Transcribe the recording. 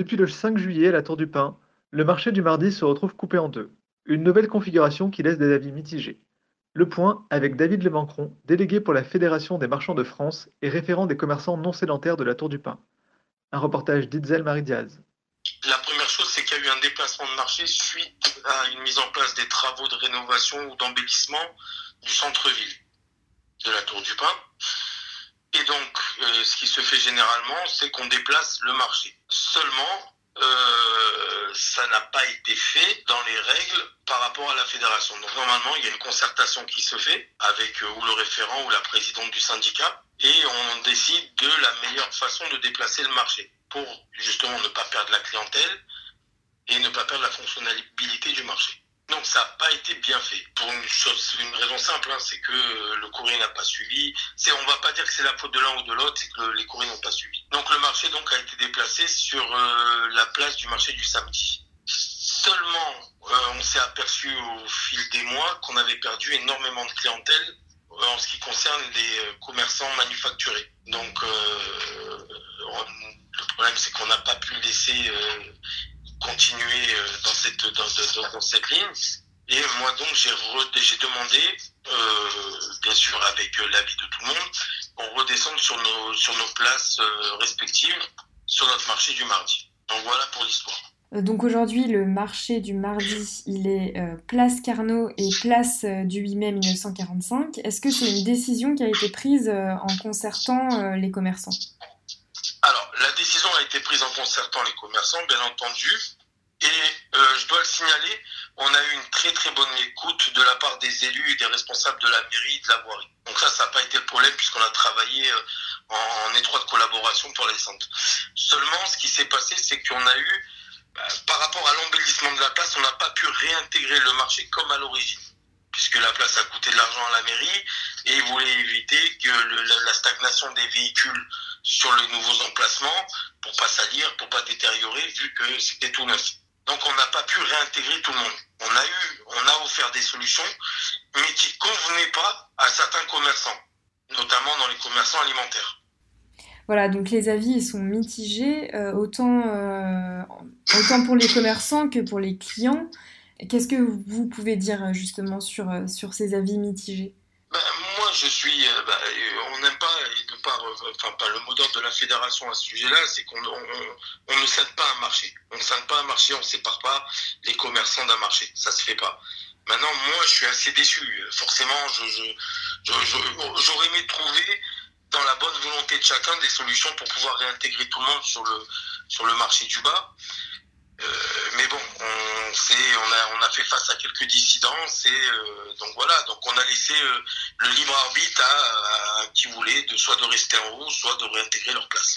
Depuis le 5 juillet à la Tour du Pin, le marché du mardi se retrouve coupé en deux. Une nouvelle configuration qui laisse des avis mitigés. Le point avec David Levancron, délégué pour la Fédération des marchands de France et référent des commerçants non sédentaires de la Tour du Pin. Un reportage d'Itzel Marie-Diaz. La première chose, c'est qu'il y a eu un déplacement de marché suite à une mise en place des travaux de rénovation ou d'embellissement du centre-ville de la Tour du Pin. Et donc, euh, ce qui se fait généralement, c'est qu'on déplace le marché. Seulement, euh, ça n'a pas été fait dans les règles par rapport à la fédération. Donc normalement, il y a une concertation qui se fait avec euh, ou le référent ou la présidente du syndicat et on décide de la meilleure façon de déplacer le marché pour justement ne pas perdre la clientèle et ne pas perdre la fonctionnalité du marché. Donc ça n'a pas été bien fait. Pour une raison simple, hein, c'est que le courrier n'a pas suivi. C'est, on va pas dire que c'est la faute de l'un ou de l'autre, c'est que les courriers n'ont pas suivi. Donc le marché donc a été déplacé sur euh, la place du marché du samedi. Seulement, euh, on s'est aperçu au fil des mois qu'on avait perdu énormément de clientèle euh, en ce qui concerne les commerçants manufacturés. Donc le problème c'est qu'on n'a pas pu laisser continuer euh, dans cette dans, dans, cette ligne. Et moi donc j'ai j'ai demandé, euh, bien sûr avec euh, l'avis de tout le monde, qu'on redescende sur nos sur nos places respectives sur notre marché du mardi. Donc voilà pour l'histoire. Donc aujourd'hui, le marché du mardi, il est place Carnot et place du 8 mai 1945. Est-ce que c'est une décision qui a été prise en concertant les commerçants? Alors, la décision a été prise en concertant les commerçants, bien entendu. Et euh, je dois le signaler, on a eu une très très bonne écoute de la part des élus et des responsables de la mairie et de la voirie. Donc ça, ça n'a pas été le problème puisqu'on a travaillé euh, en, étroite collaboration pour les centres. Seulement, ce qui s'est passé, c'est qu'on a eu, bah, par rapport à l'embellissement de la place, on n'a pas pu réintégrer le marché comme à l'origine puisque la place a coûté de l'argent à la mairie et ils voulaient éviter que la stagnation des véhicules sur les nouveaux emplacements pour pas salir, pour pas détériorer, vu que c'était tout neuf. Donc on n'a pas pu réintégrer tout le monde. On a eu, on a offert des solutions, mais qui convenaient pas à certains commerçants, notamment dans les commerçants alimentaires. Voilà, donc les avis sont mitigés, euh, autant, euh, autant pour les commerçants que pour les clients. Qu'est-ce que vous pouvez dire justement sur, euh, sur ces avis mitigés? Ben, Moi, je suis. Ben, on n'aime pas, enfin, pas le mot d'ordre de la fédération à ce sujet-là, c'est qu'on on, ne cède pas un marché. On ne cède pas un marché, on ne sépare pas les commerçants d'un marché. Ça se fait pas. Maintenant, moi, je suis assez déçu. Forcément, j'aurais aimé trouver dans la bonne volonté de chacun des solutions pour pouvoir réintégrer tout le monde sur le, sur le marché du bas. Euh, mais bon, on, a fait face à quelques dissidences et euh, donc voilà, donc on a laissé euh, le libre arbitre à, à, qui voulait de soit de rester en haut, soit de réintégrer leur place.